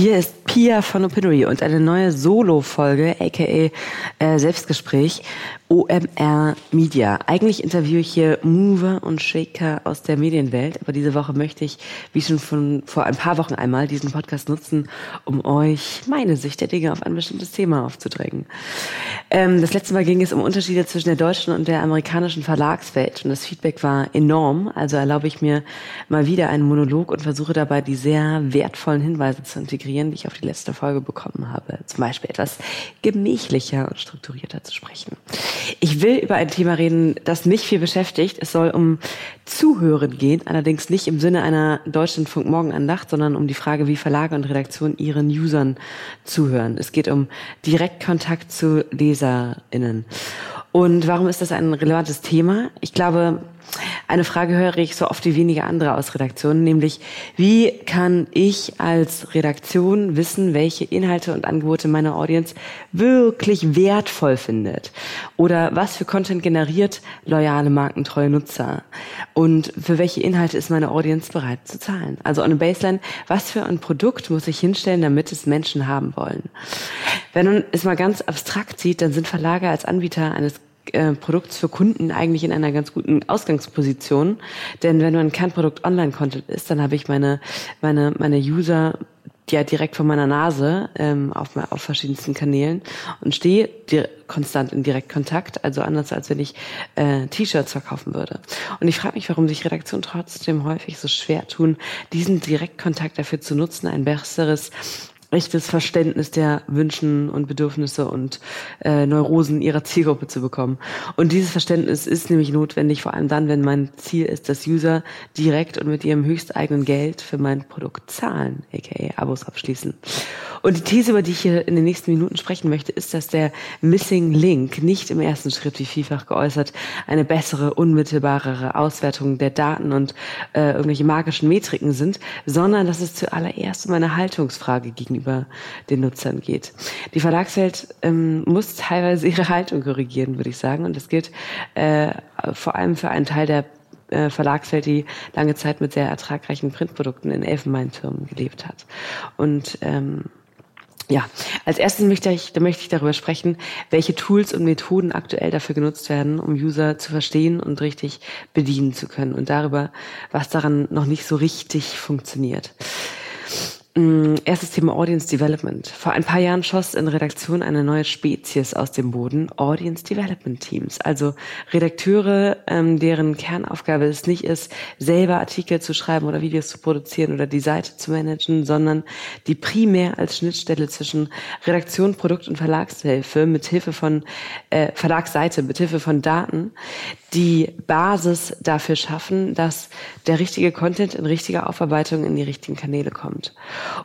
Hier ist Pia von Opinory und eine neue Solo-Folge, aka äh, Selbstgespräch, OMR Media. Eigentlich interviewe ich hier Mover und Shaker aus der Medienwelt, aber diese Woche möchte ich, wie schon von vor ein paar Wochen einmal, diesen Podcast nutzen, um euch meine Sicht der Dinge auf ein bestimmtes Thema aufzudrängen. Ähm, das letzte Mal ging es um Unterschiede zwischen der deutschen und der amerikanischen Verlagswelt und das Feedback war enorm, also erlaube ich mir mal wieder einen Monolog und versuche dabei die sehr wertvollen Hinweise zu integrieren, die ich auf die letzte Folge bekommen habe. Zum Beispiel etwas gemächlicher und strukturierter zu sprechen. Ich will über ein Thema reden, das mich viel beschäftigt. Es soll um Zuhören gehen, allerdings nicht im Sinne einer Deutschlandfunk-Morgenandacht, sondern um die Frage, wie Verlage und Redaktionen ihren Usern zuhören. Es geht um Direktkontakt zu LeserInnen. Und warum ist das ein relevantes Thema? Ich glaube, eine Frage höre ich so oft wie wenige andere aus Redaktionen, nämlich wie kann ich als Redaktion wissen, welche Inhalte und Angebote meine Audience wirklich wertvoll findet? Oder was für Content generiert loyale, markentreue Nutzer? Und für welche Inhalte ist meine Audience bereit zu zahlen? Also eine Baseline, was für ein Produkt muss ich hinstellen, damit es Menschen haben wollen? Wenn man es mal ganz abstrakt sieht, dann sind Verlage als Anbieter eines äh, Produkts für Kunden eigentlich in einer ganz guten Ausgangsposition. Denn wenn ein Kernprodukt Online-Content ist, dann habe ich meine, meine, meine User ja direkt vor meiner Nase ähm, auf, auf verschiedensten Kanälen und stehe konstant in Direktkontakt, also anders als wenn ich äh, T-Shirts verkaufen würde. Und ich frage mich, warum sich Redaktionen trotzdem häufig so schwer tun, diesen Direktkontakt dafür zu nutzen, ein besseres echtes Verständnis der Wünschen und Bedürfnisse und äh, Neurosen ihrer Zielgruppe zu bekommen. Und dieses Verständnis ist nämlich notwendig, vor allem dann, wenn mein Ziel ist, dass User direkt und mit ihrem höchsteigenen Geld für mein Produkt zahlen, aka Abos abschließen. Und die These, über die ich hier in den nächsten Minuten sprechen möchte, ist, dass der Missing Link nicht im ersten Schritt, wie vielfach geäußert, eine bessere, unmittelbarere Auswertung der Daten und äh, irgendwelche magischen Metriken sind, sondern dass es zuallererst um eine Haltungsfrage gegenüber den Nutzern geht. Die Verlagswelt ähm, muss teilweise ihre Haltung korrigieren, würde ich sagen. Und das gilt äh, vor allem für einen Teil der äh, Verlagswelt, die lange Zeit mit sehr ertragreichen Printprodukten in Elfenbeintürmen gelebt hat. Und ähm, ja, als erstes möchte ich, da möchte ich darüber sprechen, welche Tools und Methoden aktuell dafür genutzt werden, um User zu verstehen und richtig bedienen zu können und darüber, was daran noch nicht so richtig funktioniert. Mm, erstes Thema Audience Development. Vor ein paar Jahren schoss in Redaktion eine neue Spezies aus dem Boden, Audience Development Teams. Also Redakteure, ähm, deren Kernaufgabe es nicht ist, selber Artikel zu schreiben oder Videos zu produzieren oder die Seite zu managen, sondern die primär als Schnittstelle zwischen Redaktion, Produkt und Verlagshilfe mit Hilfe von äh, Verlagsseite, mit Hilfe von Daten die Basis dafür schaffen, dass der richtige Content in richtiger Aufarbeitung in die richtigen Kanäle kommt.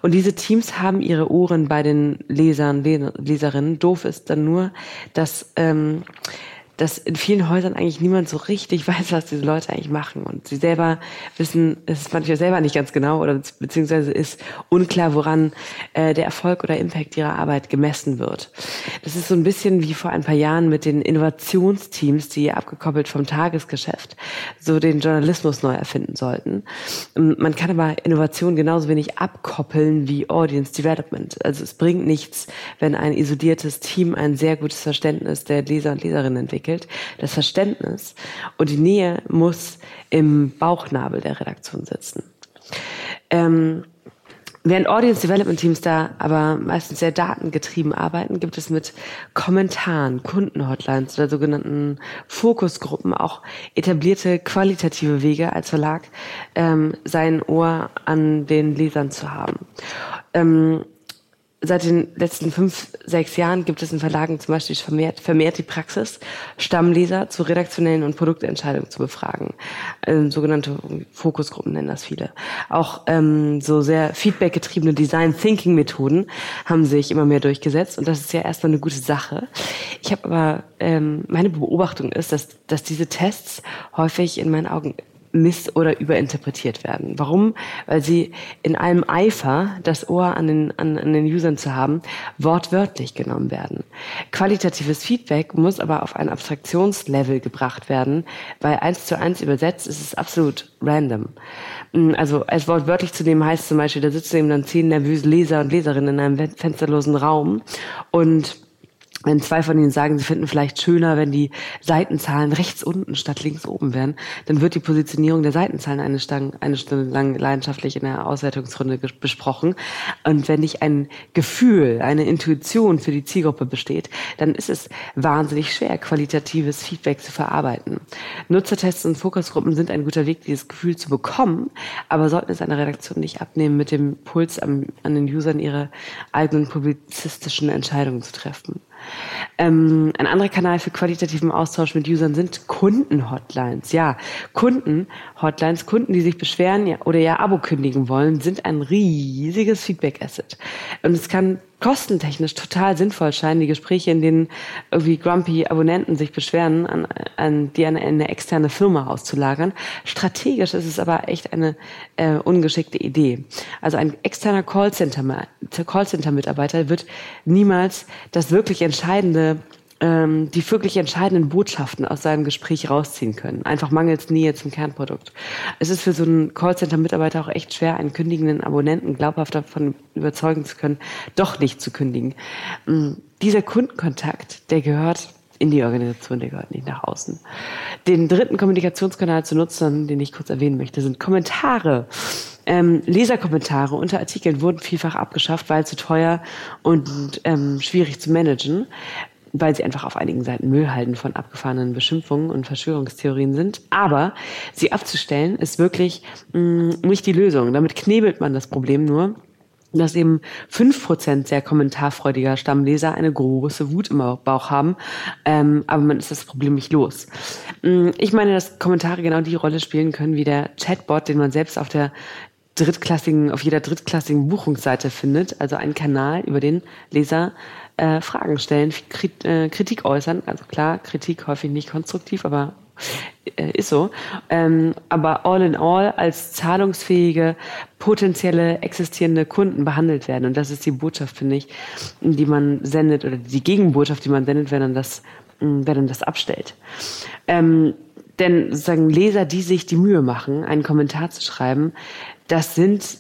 Und diese Teams haben ihre Ohren bei den Lesern, Leserinnen. Doof ist dann nur, dass ähm, dass in vielen Häusern eigentlich niemand so richtig weiß, was diese Leute eigentlich machen. Und sie selber wissen es manchmal selber nicht ganz genau oder beziehungsweise ist unklar, woran äh, der Erfolg oder Impact ihrer Arbeit gemessen wird. Das ist so ein bisschen wie vor ein paar Jahren mit den Innovationsteams, die abgekoppelt vom Tagesgeschäft so den Journalismus neu erfinden sollten. Ähm, man kann aber Innovation genauso wenig abkoppeln wie Audience Development. Also es bringt nichts, wenn ein isoliertes Team ein sehr gutes Verständnis der Leser und Leserinnen entwickelt entwickelt. Das Verständnis und die Nähe muss im Bauchnabel der Redaktion sitzen. Ähm, Während Audience Development Teams da aber meistens sehr datengetrieben arbeiten, gibt es mit Kommentaren, Kundenhotlines oder sogenannten Fokusgruppen auch etablierte qualitative Wege als Verlag, ähm, sein Ohr an den Lesern zu haben. Ähm, seit den letzten fünf, sechs Jahren gibt es in Verlagen zum Beispiel vermehrt, vermehrt die Praxis, Stammleser zu redaktionellen und Produktentscheidungen zu befragen. Ähm, sogenannte Fokusgruppen nennen das viele. Auch ähm, so sehr feedbackgetriebene Design Thinking Methoden haben sich immer mehr durchgesetzt und das ist ja erstmal eine gute Sache. Ich habe aber ähm, meine Beobachtung ist, dass dass diese Tests häufig in meinen Augen miss- oder überinterpretiert werden. Warum? Weil sie in allem Eifer, das Ohr an den, an, an den Usern zu haben, wortwörtlich genommen werden. Qualitatives Feedback muss aber auf ein Abstraktionslevel gebracht werden, weil eins zu eins übersetzt ist es absolut random. Mm, also als wortwörtlich zu nehmen heißt zum Beispiel, da sitzen eben dann zehn nervöse Leser und Leserinnen in einem fensterlosen Raum und wenn zwei von ihnen sagen, sie finden vielleicht schöner, wenn die Seitenzahlen rechts unten statt links oben wären, dann wird die Positionierung der Seitenzahlen eine, Stange, eine Stunde lang leidenschaftlich in der Auswertungsrunde besprochen. Und wenn nicht ein Gefühl, eine Intuition für die Zielgruppe besteht, dann ist es wahnsinnig schwer, qualitatives Feedback zu verarbeiten. Nutzertests und Fokusgruppen sind ein guter Weg, dieses Gefühl zu bekommen, aber sollten es einer Redaktion nicht abnehmen, mit dem Puls an den Usern ihre eigenen publizistischen Entscheidungen zu treffen. Ähm, ein anderer Kanal für qualitativen Austausch mit Usern sind Kundenhotlines. Ja, Kundenhotlines, Kunden, die sich beschweren oder ihr Abo kündigen wollen, sind ein riesiges Feedback-Asset. Und es kann kostentechnisch total sinnvoll scheinen, die Gespräche, in denen irgendwie grumpy Abonnenten sich beschweren, an, an die an eine externe Firma auszulagern. Strategisch ist es aber echt eine äh, ungeschickte Idee. Also ein externer Callcenter-Mitarbeiter Callcenter wird niemals das wirklich entscheidende ähm, die wirklich entscheidenden Botschaften aus seinem Gespräch rausziehen können. Einfach mangels Nähe zum Kernprodukt. Es ist für so einen Callcenter-Mitarbeiter auch echt schwer, einen kündigenden Abonnenten glaubhaft davon überzeugen zu können, doch nicht zu kündigen. Ähm, dieser Kundenkontakt, der gehört in die Organisation, der gehört nicht nach außen. Den dritten Kommunikationskanal zu nutzen, den ich kurz erwähnen möchte, sind Kommentare. Ähm, Leserkommentare unter Artikeln wurden vielfach abgeschafft, weil zu teuer und ähm, schwierig zu managen weil sie einfach auf einigen Seiten Müllhalden von abgefahrenen Beschimpfungen und Verschwörungstheorien sind. Aber sie abzustellen ist wirklich mh, mm, nicht die Lösung. Damit knebelt man das Problem nur dass eben fünf Prozent sehr kommentarfreudiger Stammleser eine große Wut im Bauch haben, ähm, aber man ist das Problem nicht los. Mm, ich meine, dass Kommentare genau die Rolle spielen können wie der Chatbot, den man selbst auf der drittklassigen, auf jeder drittklassigen Buchungsseite findet, also ein Kanal, über den Leser äh, Fragen stellen, Krit äh, Kritik äußern. Also klar, Kritik häufig nicht konstruktiv, aber äh, ist so. Ähm, aber all in all als zahlungsfähige, potenzielle, existierende Kunden behandelt werden. Und das ist die Botschaft, finde ich, die man sendet oder die Gegenbotschaft, die man sendet, wenn man das, wenn man das abstellt. Ähm, denn sozusagen Leser, die sich die Mühe machen, einen Kommentar zu schreiben, das sind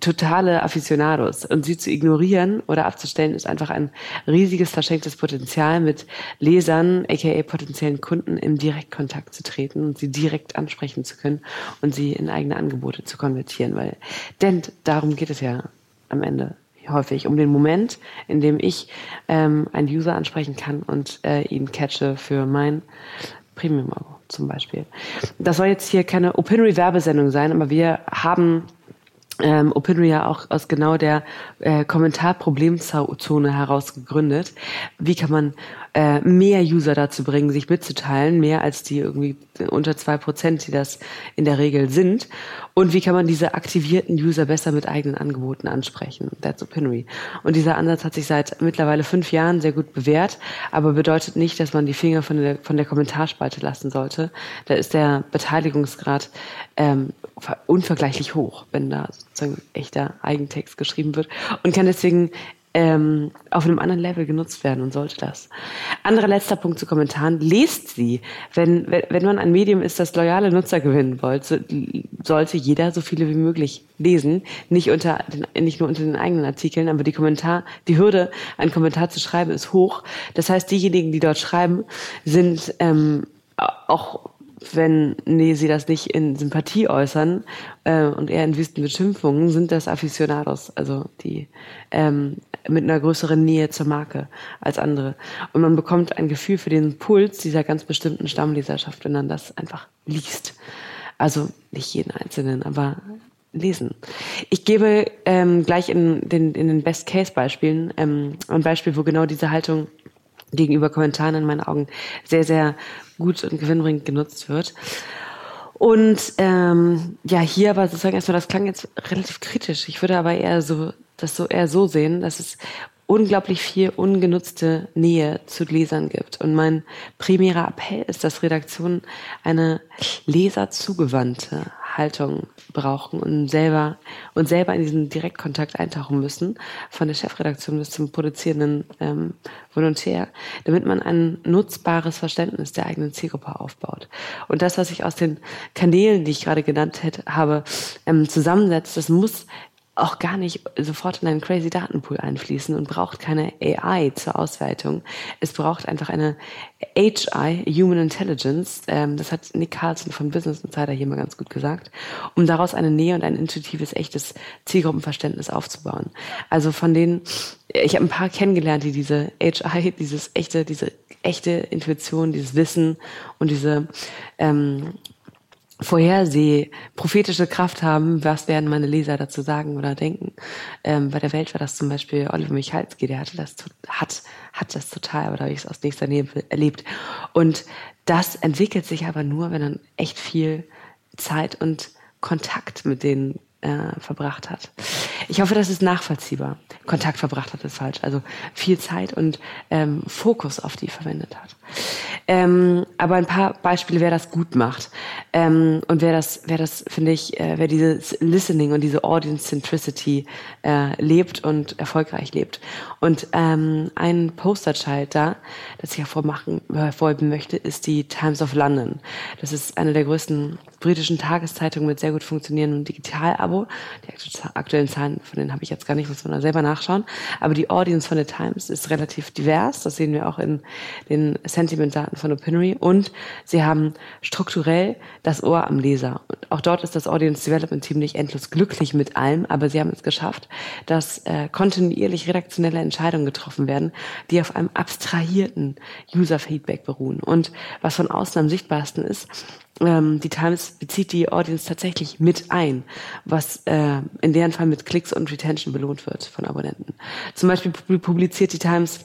totale Aficionados. Und sie zu ignorieren oder abzustellen, ist einfach ein riesiges verschenktes Potenzial, mit Lesern, aka potenziellen Kunden, im Direktkontakt zu treten und sie direkt ansprechen zu können und sie in eigene Angebote zu konvertieren. Weil, denn darum geht es ja am Ende häufig, um den Moment, in dem ich ähm, einen User ansprechen kann und äh, ihn catche für mein Premium-Abo zum Beispiel. Das soll jetzt hier keine Opinory-Werbesendung sein, aber wir haben ähm, ja auch aus genau der äh, Kommentarproblemzone heraus gegründet. Wie kann man äh, mehr User dazu bringen, sich mitzuteilen, mehr als die irgendwie unter zwei Prozent, die das in der Regel sind. Und wie kann man diese aktivierten User besser mit eigenen Angeboten ansprechen? That's Opinory. Und dieser Ansatz hat sich seit mittlerweile fünf Jahren sehr gut bewährt, aber bedeutet nicht, dass man die Finger von der, von der Kommentarspalte lassen sollte. Da ist der Beteiligungsgrad ähm, unvergleichlich hoch, wenn da sozusagen echter Eigentext geschrieben wird und kann deswegen ähm, auf einem anderen Level genutzt werden und sollte das. Anderer letzter Punkt zu Kommentaren. Lest sie. Wenn, wenn man ein Medium ist, das loyale Nutzer gewinnen wollte, sollte jeder so viele wie möglich lesen. Nicht, unter den, nicht nur unter den eigenen Artikeln, aber die Kommentar, die Hürde, einen Kommentar zu schreiben, ist hoch. Das heißt, diejenigen, die dort schreiben, sind ähm, auch wenn nee, sie das nicht in Sympathie äußern äh, und eher in wüsten Beschimpfungen, sind das Aficionados, also die ähm, mit einer größeren Nähe zur Marke als andere. Und man bekommt ein Gefühl für den Puls dieser ganz bestimmten Stammleserschaft, wenn man das einfach liest. Also nicht jeden einzelnen, aber lesen. Ich gebe ähm, gleich in den, in den Best-Case-Beispielen ähm, ein Beispiel, wo genau diese Haltung gegenüber Kommentaren in meinen Augen sehr, sehr gut und gewinnbringend genutzt wird. Und ähm, ja, hier aber sozusagen erstmal, das klang jetzt relativ kritisch. Ich würde aber eher so das so eher so sehen, dass es unglaublich viel ungenutzte Nähe zu Lesern gibt. Und mein primärer Appell ist, dass Redaktionen eine leserzugewandte Haltung brauchen und selber und selber in diesen Direktkontakt eintauchen müssen, von der Chefredaktion bis zum produzierenden ähm, Volontär, damit man ein nutzbares Verständnis der eigenen Zielgruppe aufbaut. Und das, was ich aus den Kanälen, die ich gerade genannt hätte, habe, ähm, zusammensetzt, das muss auch gar nicht sofort in einen crazy Datenpool einfließen und braucht keine AI zur Auswertung. Es braucht einfach eine HI, Human Intelligence, ähm, das hat Nick Carlson von Business Insider hier mal ganz gut gesagt, um daraus eine Nähe und ein intuitives, echtes Zielgruppenverständnis aufzubauen. Also von denen, ich habe ein paar kennengelernt, die diese HI, dieses echte, diese echte Intuition, dieses Wissen und diese ähm, Vorherseh, prophetische Kraft haben, was werden meine Leser dazu sagen oder denken. Ähm, bei der Welt war das zum Beispiel Oliver Michalski, der hatte das, hat, hat das total, aber da habe ich es aus nächster Nähe erlebt. Und das entwickelt sich aber nur, wenn man echt viel Zeit und Kontakt mit denen äh, verbracht hat. Ich hoffe, das ist nachvollziehbar. Kontakt verbracht hat ist falsch. Also viel Zeit und ähm, Fokus auf die verwendet hat. Ähm, aber ein paar Beispiele, wer das gut macht. Ähm, und wer das, wer das, finde ich, äh, wer dieses Listening und diese Audience Centricity äh, lebt und erfolgreich lebt. Und ähm, ein Posterchild da, das ich hervormachen, hervorheben möchte, ist die Times of London. Das ist eine der größten britischen Tageszeitungen mit sehr gut funktionierendem Digital-Abo. Die aktuellen Zahlen, von denen habe ich jetzt gar nicht, muss man da selber nachschauen. Aber die Audience von der Times ist relativ divers. Das sehen wir auch in den Sentiment-Daten von Opinory und sie haben strukturell das Ohr am Leser. Und auch dort ist das Audience Development Team nicht endlos glücklich mit allem, aber sie haben es geschafft, dass äh, kontinuierlich redaktionelle Entscheidungen getroffen werden, die auf einem abstrahierten User-Feedback beruhen. Und was von außen am sichtbarsten ist, ähm, die Times bezieht die Audience tatsächlich mit ein, was äh, in deren Fall mit Klicks und Retention belohnt wird von Abonnenten. Zum Beispiel publiziert die Times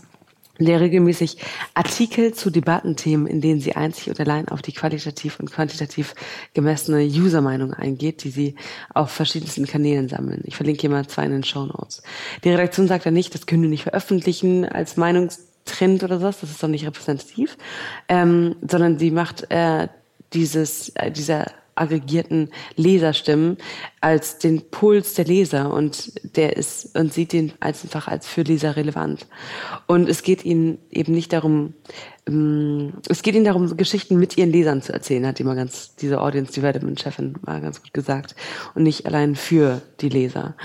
der regelmäßig Artikel zu Debattenthemen, in denen sie einzig und allein auf die qualitativ und quantitativ gemessene User-Meinung eingeht, die sie auf verschiedensten Kanälen sammeln. Ich verlinke hier mal zwei in den Show Notes. Die Redaktion sagt ja nicht, das können wir nicht veröffentlichen als Meinungstrend oder was, das ist doch nicht repräsentativ, ähm, sondern sie macht äh, dieses, äh, dieser aggregierten Leserstimmen als den Puls der Leser und der ist und sieht ihn einfach als für Leser relevant. Und es geht ihnen eben nicht darum, ähm, es geht ihnen darum, Geschichten mit ihren Lesern zu erzählen, hat immer ganz diese Audience Development Chefin mal ganz gut gesagt und nicht allein für die Leser.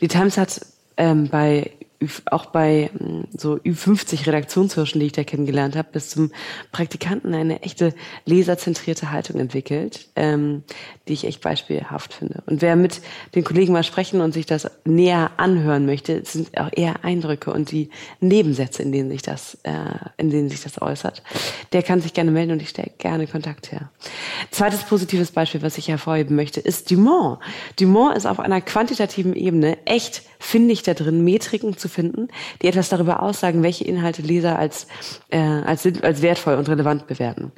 Die Times hat ähm, bei auch bei hm, so Ü50 Redaktionshirschen, die ich da kennengelernt habe, bis zum Praktikanten eine echte leserzentrierte Haltung entwickelt, ähm, die ich echt beispielhaft finde. Und wer mit den Kollegen mal sprechen und sich das näher anhören möchte, sind auch eher Eindrücke und die Nebensätze, in denen sich das, äh, in denen sich das äußert. Der kann sich gerne melden und ich stelle gerne Kontakt her. Zweites positives Beispiel, was ich hervorheben möchte, ist Dumont. Dumont ist auf einer quantitativen Ebene echt finde ich da drin Metriken zu finden, die etwas darüber aussagen, welche Inhalte Leser als, äh, als, als wertvoll und relevant bewerten.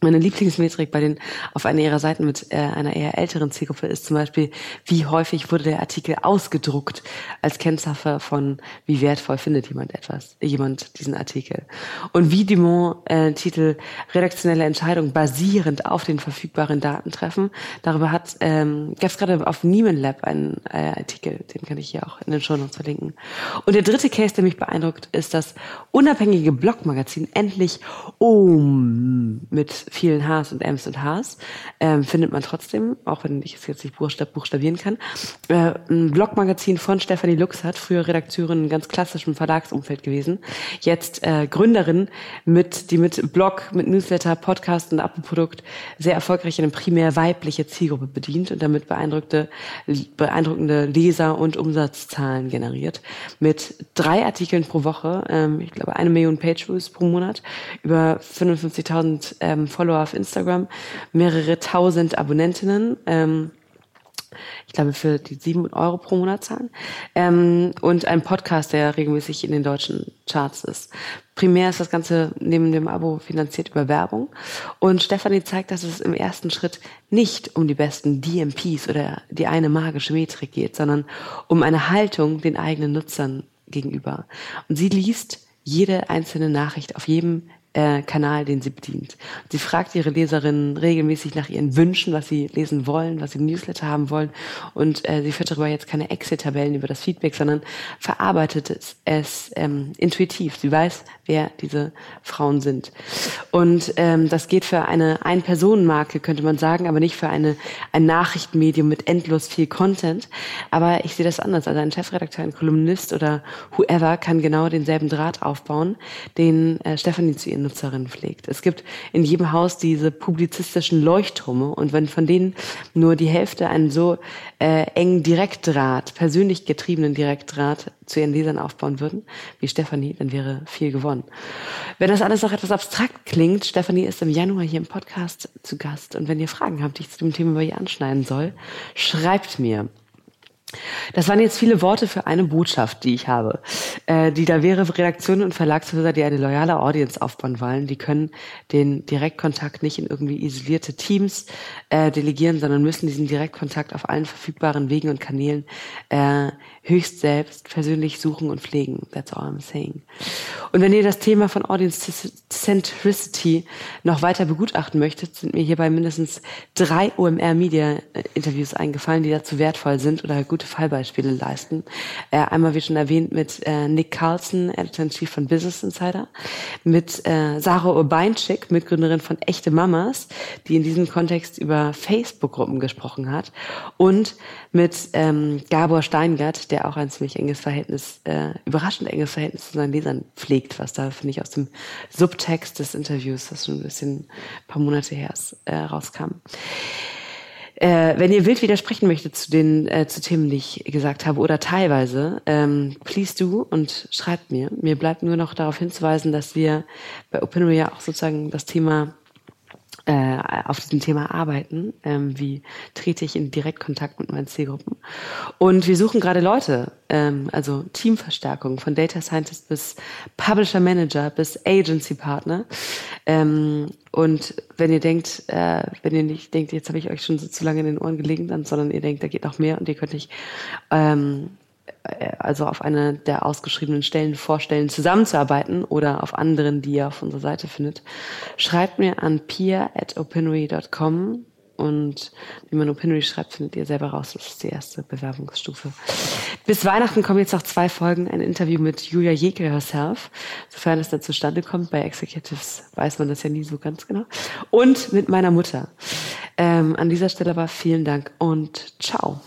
Meine Lieblingsmetrik bei den auf einer ihrer Seiten mit äh, einer eher älteren Zielgruppe ist zum Beispiel, wie häufig wurde der Artikel ausgedruckt als Kennzeichen von, wie wertvoll findet jemand etwas, jemand diesen Artikel. Und wie Dumont äh, Titel redaktionelle Entscheidungen basierend auf den verfügbaren Daten treffen. Darüber hat ähm, gab es gerade auf Nieman Lab einen äh, Artikel, den kann ich hier auch in den Show Notes verlinken. Und der dritte Case, der mich beeindruckt, ist das unabhängige Blogmagazin endlich um mit vielen Hs und Ms und Hs, ähm, findet man trotzdem, auch wenn ich es jetzt nicht buchstabieren kann. Äh, ein Blogmagazin von Stefanie Lux hat, früher Redakteurin in ganz klassischem Verlagsumfeld gewesen, jetzt äh, Gründerin mit, die mit Blog, mit Newsletter, Podcast und Apple-Produkt sehr erfolgreich eine primär weibliche Zielgruppe bedient und damit beeindruckte, beeindruckende Leser- und Umsatzzahlen generiert. Mit drei Artikeln pro Woche, ähm, ich glaube eine Million Page-Views pro Monat, über 55.000 ähm, Follower auf Instagram, mehrere tausend Abonnentinnen. Ähm, ich glaube, für die sieben Euro pro Monat zahlen. Ähm, und ein Podcast, der regelmäßig in den deutschen Charts ist. Primär ist das Ganze neben dem Abo finanziert über Werbung. Und Stefanie zeigt, dass es im ersten Schritt nicht um die besten DMPs oder die eine magische Metrik geht, sondern um eine Haltung den eigenen Nutzern gegenüber. Und sie liest jede einzelne Nachricht auf jedem äh, Kanal, den sie bedient. Sie fragt ihre Leserinnen regelmäßig nach ihren Wünschen, was sie lesen wollen, was sie im Newsletter haben wollen. Und äh, sie führt darüber jetzt keine Excel-Tabellen über das Feedback, sondern verarbeitet es, es ähm, intuitiv. Sie weiß, wer diese Frauen sind. Und ähm, das geht für eine Ein-Personen-Marke, könnte man sagen, aber nicht für eine, ein Nachrichtenmedium mit endlos viel Content. Aber ich sehe das anders. Also ein Chefredakteur, ein Kolumnist oder whoever kann genau denselben Draht aufbauen, den äh, Stephanie zu ihren Nutzerinnen pflegt. Es gibt in jedem Haus diese publizistischen Leuchttürme und wenn von denen nur die Hälfte einen so äh, engen Direktdraht, persönlich getriebenen Direktdraht zu ihren Lesern aufbauen würden, wie Stefanie, dann wäre viel gewonnen. Wenn das alles noch etwas abstrakt klingt, Stefanie ist im Januar hier im Podcast zu Gast. Und wenn ihr Fragen habt, die ich zu dem Thema bei ihr anschneiden soll, schreibt mir. Das waren jetzt viele Worte für eine Botschaft, die ich habe. Äh, die da wäre, Redaktionen und Verlagshäuser, die eine loyale Audience aufbauen wollen, die können den Direktkontakt nicht in irgendwie isolierte Teams äh, delegieren, sondern müssen diesen Direktkontakt auf allen verfügbaren Wegen und Kanälen äh, höchst selbst persönlich suchen und pflegen. That's all I'm saying. Und wenn ihr das Thema von Audience Centricity noch weiter begutachten möchtet, sind mir hierbei mindestens drei OMR Media Interviews eingefallen, die dazu wertvoll sind oder gute Fallbeispiele leisten. Äh, einmal, wie schon erwähnt, mit äh, Nick Carlson, Editor-in-Chief von Business Insider, mit äh, Sarah Urbeinczyk, Mitgründerin von Echte Mamas, die in diesem Kontext über Facebook-Gruppen gesprochen hat und mit ähm, Gabor Steingart, der auch ein ziemlich enges Verhältnis, äh, überraschend enges Verhältnis zu seinen Lesern pflegt, was da, finde ich, aus dem Subtext des Interviews, das schon ein bisschen ein paar Monate her ist, äh, rauskam. Äh, wenn ihr wild widersprechen möchtet zu den äh, zu Themen, die ich gesagt habe, oder teilweise, ähm, please do und schreibt mir. Mir bleibt nur noch darauf hinzuweisen, dass wir bei Opinory ja auch sozusagen das Thema äh, auf diesem Thema arbeiten. Ähm, wie trete ich in Direktkontakt mit meinen Zielgruppen? Und wir suchen gerade Leute, ähm, also Teamverstärkung von Data Scientist bis Publisher Manager bis Agency Partner. Ähm, und wenn ihr denkt, äh, wenn ihr nicht denkt, jetzt habe ich euch schon so zu lange in den Ohren gelegen, dann, sondern ihr denkt, da geht noch mehr und ihr könnt nicht ähm, äh, also auf einer der ausgeschriebenen Stellen vorstellen, zusammenzuarbeiten oder auf anderen, die ihr auf unserer Seite findet, schreibt mir an peer.opinory.com und wie man Opinory schreibt, findet ihr selber raus. Das ist die erste Bewerbungsstufe. Bis Weihnachten kommen jetzt noch zwei Folgen. Ein Interview mit Julia Jekel herself, sofern es da zustande kommt. Bei Executives weiß man das ja nie so ganz genau. Und mit meiner Mutter. Ähm, an dieser Stelle aber vielen Dank und ciao.